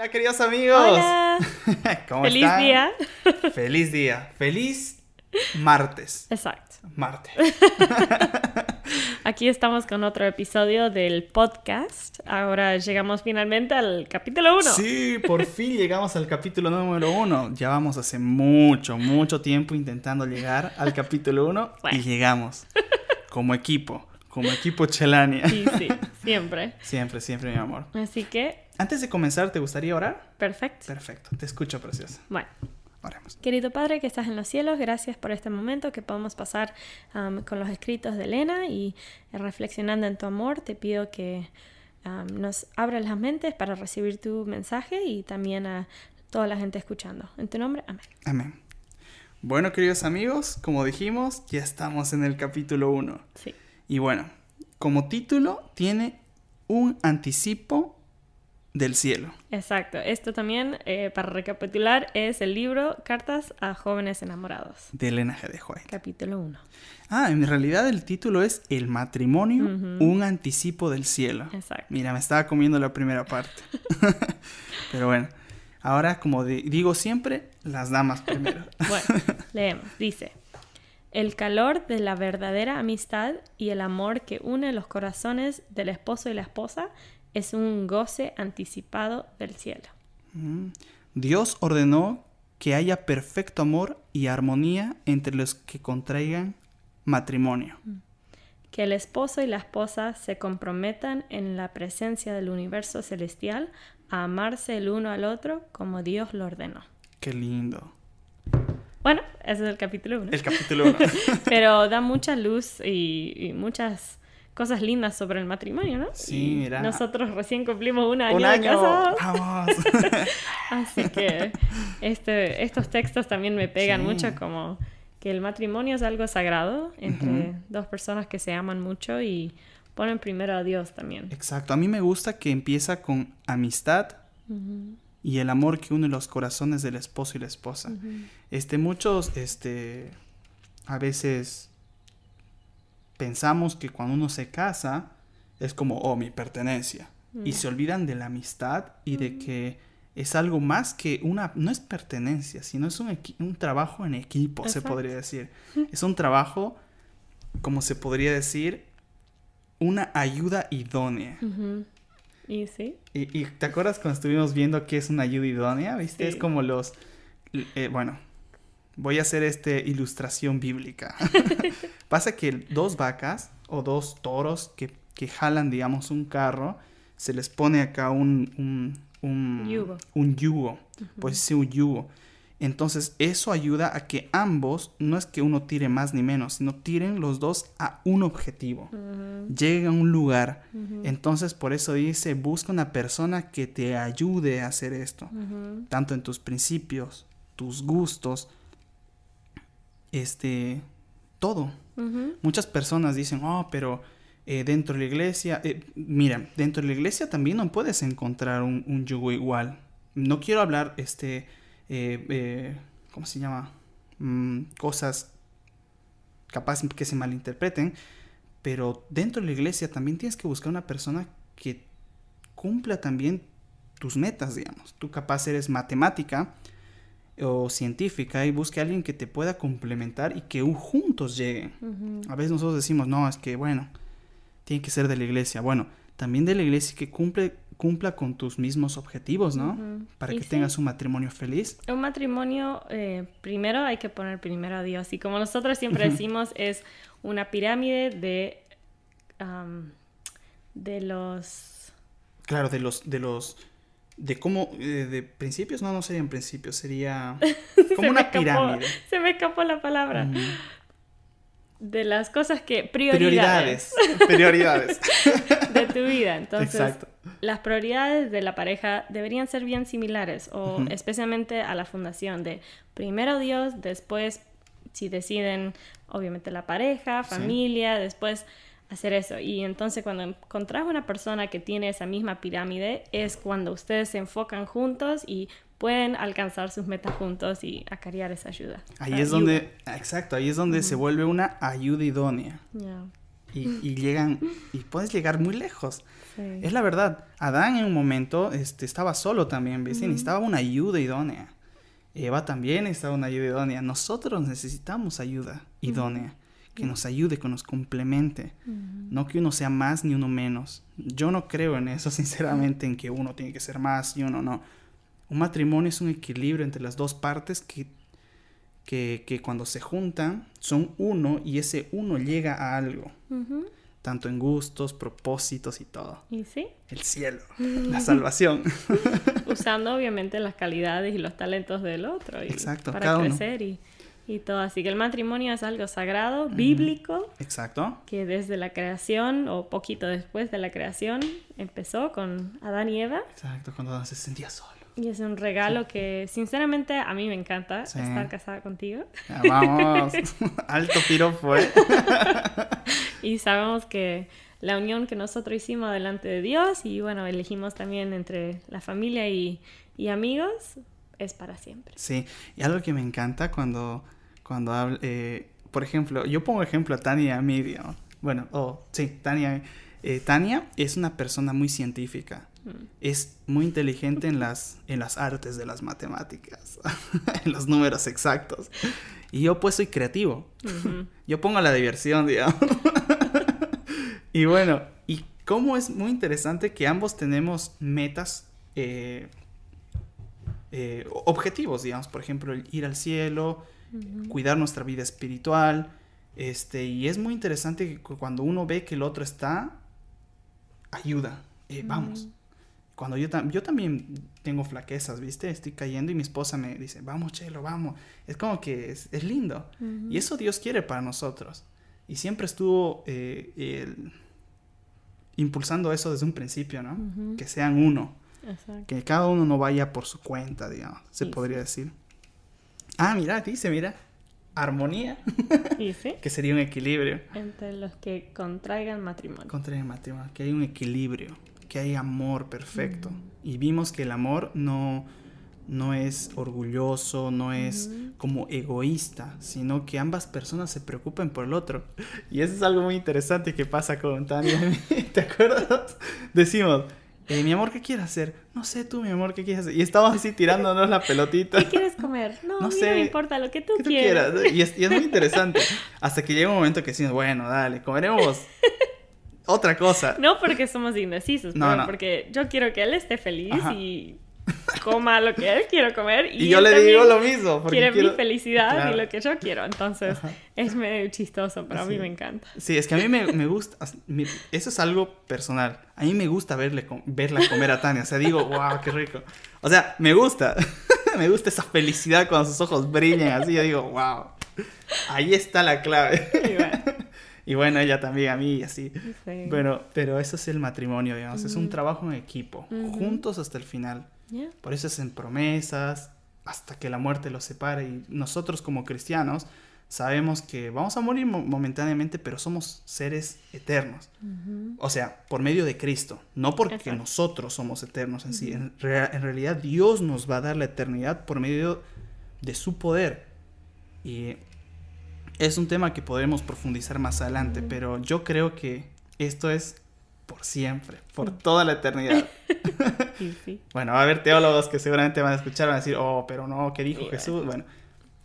Hola, queridos amigos. Hola. ¿Cómo Feliz están? día. Feliz día. Feliz martes. Exacto. Martes. Aquí estamos con otro episodio del podcast. Ahora llegamos finalmente al capítulo 1. Sí, por fin llegamos al capítulo número uno. Ya vamos hace mucho, mucho tiempo intentando llegar al capítulo uno y Bueno. llegamos. Como equipo, como equipo Chelania. Sí, sí, siempre. Siempre, siempre, mi amor. Así que, Antes de comenzar, ¿te gustaría orar? perfecto. Perfecto, te escucho, preciosa. Bueno, Oremos. querido Padre que estás en los cielos, gracias por este momento que podemos pasar um, con los escritos de Elena y eh, reflexionando en tu amor. Te pido que um, nos abras las mentes para recibir tu mensaje y también a toda la gente escuchando. En tu nombre, amén. Amén. Bueno, queridos amigos, como dijimos, ya estamos en el capítulo 1. Sí. Y bueno, como título tiene un anticipo del cielo. Exacto. Esto también, eh, para recapitular, es el libro Cartas a jóvenes enamorados, de Elena G. de White. capítulo 1. Ah, en realidad el título es El matrimonio, un anticipo del cielo. Exacto. Mira, me estaba comiendo la primera parte. Pero bueno, ahora como di- digo siempre, las damas primero. Bueno, leemos. Dice, el calor de la verdadera amistad y el amor que une los corazones del esposo y la esposa es un goce anticipado del cielo. Mm. Dios ordenó que haya perfecto amor y armonía entre los que contraigan matrimonio. Que el esposo y la esposa se comprometan en la presencia del universo celestial a amarse el uno al otro como Dios lo ordenó. Qué lindo. Bueno, ese es el capítulo 1. El capítulo 1. Pero da mucha luz y, y muchas cosas lindas sobre el matrimonio, ¿no? Sí, mira. Nosotros recién cumplimos un año, Un año. casados. Vamos. Así que este, estos textos también me pegan Sí. mucho como que el matrimonio es algo sagrado entre dos personas que se aman mucho y ponen primero a Dios también. Exacto. A mí me gusta que empieza con amistad y el amor que une los corazones del esposo y la esposa. Este, muchos, este, a veces pensamos que cuando uno se casa es como, oh, mi pertenencia. Y Mm. se olvidan de la amistad y de que es algo más que una, no es pertenencia, sino es un, un trabajo en equipo, se podría decir. Es un trabajo, como se podría decir, una ayuda idónea. Y sí, ¿Y, y te acuerdas cuando estuvimos viendo qué es una ayuda idónea? ¿Viste? Es como los... eh, bueno, voy a hacer este ilustración bíblica. Pasa que dos vacas o dos toros que, que jalan, digamos, un carro, se les pone acá un... un, un Yugo. Un yugo. Pues sí, un yugo. Entonces eso ayuda a que ambos, no es que uno tire más ni menos, sino tiren los dos a un objetivo. Ujú, Lleguen a un lugar. Entonces por eso dice, busca una persona que te ayude a hacer esto, tanto en tus principios, tus gustos, este, todo. Muchas personas dicen, oh, pero eh, dentro de la iglesia, eh, mira, dentro de la iglesia también no puedes encontrar un, un yugo igual. No quiero hablar, este, eh, ¿cómo se llama? Mm, cosas capaz que se malinterpreten, pero dentro de la iglesia también tienes que buscar una persona que cumpla también tus metas, digamos. Tú capaz eres matemática o científica y busque a alguien que te pueda complementar y que juntos lleguen. A veces nosotros decimos, no, es que bueno, tiene que ser de la iglesia. Bueno, también de la iglesia que cumple, cumpla con tus mismos objetivos, ¿no? Para Y que sí. tengas un matrimonio feliz. Un matrimonio, eh, primero hay que poner primero a Dios. Y como nosotros siempre decimos, es una pirámide de, de los... Claro, de los, de los, de cómo, eh, de principios, no, no serían principios, sería Se como una escapó- pirámide. Se me escapó la palabra. Mm, De las cosas que... Prioridades. Prioridades. Prioridades. de tu vida. Entonces, Exacto. las prioridades de la pareja deberían ser bien similares, o especialmente a la fundación de primero Dios, después si deciden, obviamente la pareja, Sí. familia, después hacer eso. Y entonces cuando encontrás una persona que tiene esa misma pirámide, es cuando ustedes se enfocan juntos y pueden alcanzar sus metas juntos y acarrear esa ayuda. Ahí es donde, exacto, ahí es donde se vuelve una ayuda idónea. y, y llegan y puedes llegar muy lejos. Es la verdad. Adán en un momento este, estaba solo también, ¿viste? Necesitaba una ayuda idónea. Eva también necesitaba una ayuda idónea. Nosotros necesitamos ayuda idónea. Que nos ayude, que nos complemente. No que uno sea más ni uno menos. Yo no creo en eso, sinceramente, en que uno tiene que ser más y uno no. Un matrimonio es un equilibrio entre las dos partes que, que, que cuando se juntan son uno y ese uno llega a algo tanto en gustos, propósitos y todo. ¿Y sí? El cielo, la salvación. Usando obviamente las calidades y los talentos del otro. Y Exacto, para crecer y, y, todo. Así que el matrimonio es algo sagrado, bíblico. Exacto. Que desde la creación o poquito después de la creación empezó con Adán y Eva. Exacto, cuando Adán se sentía solo. Y es un regalo que sinceramente a mí me encanta estar casada contigo. vamos, alto tiro fue. y sabemos que la unión que nosotros hicimos delante de Dios y bueno, elegimos también entre la familia y, y amigos es para siempre. Sí, y algo que me encanta cuando, cuando hablo, eh, por ejemplo, yo pongo ejemplo a Tania y a mí, digamos. Bueno, oh, sí, Tania. Eh, Tania es una persona muy científica. Mm. Es muy inteligente en las, en las artes de las matemáticas, en los números exactos. Y yo pues soy creativo. Yo pongo la diversión, digamos. y bueno, y cómo es muy interesante que ambos tenemos metas, eh, eh, objetivos, digamos, por ejemplo, ir al cielo, cuidar nuestra vida espiritual. Este, y es muy interesante que cuando uno ve que el otro está, ayuda, eh, vamos. Cuando yo, yo también tengo flaquezas, ¿viste? Estoy cayendo y mi esposa me dice, vamos, Chelo, vamos. Es como que es, lindo. Y eso Dios quiere para nosotros. Y siempre estuvo eh, impulsando eso desde un principio, ¿no? Que sean uno. Que cada uno no vaya por su cuenta, digamos, se podría decir. Ah, mira, dice, mira, armonía. ¿Y sí? que sería un equilibrio. Entre los que contraigan matrimonio. Contraigan matrimonio, que hay un equilibrio que hay amor perfecto. Y vimos que el amor no, no es orgulloso, no es como egoísta, sino que ambas personas se preocupen por el otro. Y eso es algo muy interesante que pasa con Tania. ¿Te acuerdas? Decimos, eh, mi amor, ¿qué quieres hacer? No sé tú, mi amor, ¿qué quieres hacer? Y estamos así tirándonos la pelotita. ¿Qué quieres comer? No, no sé. No me importa lo que tú, quieras. Y es, y es muy interesante. Hasta que llega un momento que decimos, bueno, dale, comeremos otra cosa. No porque somos indecisos, pero porque yo quiero que él esté feliz y coma lo que él quiere comer. Y, yo le digo lo mismo. Porque quiere mi felicidad y lo que yo quiero. Entonces es medio chistoso, pero a mí me encanta. Sí, es que a mí me, gusta. eso es algo personal. A mí me gusta verle, verla comer a Tania. O sea, digo, wow, qué rico. O sea, me gusta. me gusta esa felicidad cuando sus ojos brillan así. Yo digo, wow. Ahí está la clave. Y bueno, ella también a mí y así. Bueno, pero eso es el matrimonio, digamos. Es un trabajo en equipo, juntos hasta el final. Por eso es en promesas, hasta que la muerte los separe. Y nosotros como cristianos sabemos que vamos a morir momentáneamente, pero somos seres eternos. O sea, por medio de Cristo, no porque nosotros somos eternos en sí. En, en, realidad Dios nos va a dar la eternidad por medio de su poder. Y es un tema que podremos profundizar más adelante, pero yo creo que esto es por siempre, por toda la eternidad. Bueno, va a haber teólogos que seguramente van a escuchar, van a decir, oh, pero no, ¿qué dijo Jesús? Bueno,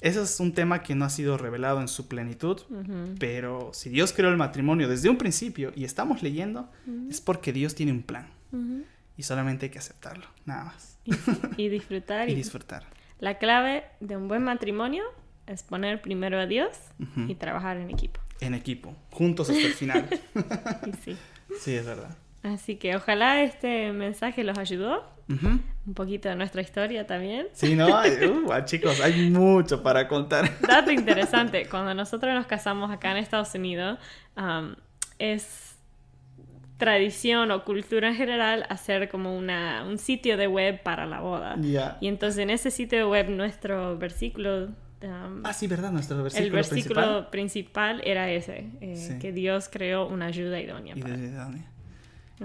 eso es un tema que no ha sido revelado en su plenitud, pero si Dios creó el matrimonio desde un principio y estamos leyendo, es porque Dios tiene un plan. Y solamente hay que aceptarlo, nada más. Y, disfrutar. y disfrutar. La clave de un buen matrimonio es poner primero a Dios y trabajar en equipo. En equipo, juntos hasta el final. sí. Sí, es verdad. Así que ojalá este mensaje los ayudó. Un poquito de nuestra historia también. Sí, ¿no? Uh, chicos, hay mucho para contar. Dato interesante, cuando nosotros nos casamos acá en Estados Unidos, es tradición o cultura en general hacer como una, un sitio de web para la boda. Y entonces en ese sitio de web nuestro versículo ah, sí, ¿verdad? Nuestro versículo, el versículo principal, era ese, eh, que Dios creó una ayuda idónea.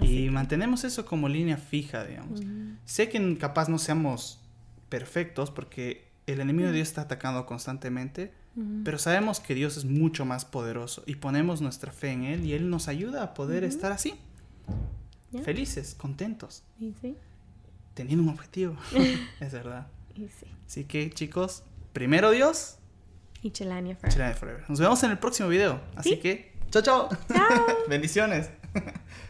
Y mantenemos eso como línea fija, digamos. Sé que capaz no seamos perfectos porque el enemigo de Dios está atacando constantemente, Pero sabemos que Dios es mucho más poderoso y ponemos nuestra fe en Él y Él nos ayuda a poder estar así. Felices, contentos. Teniendo un objetivo. es verdad. Así que chicos, primero Dios. Y Chelania Forever. Nos vemos en el próximo video. Así que, chao, chao. Chao. Bendiciones.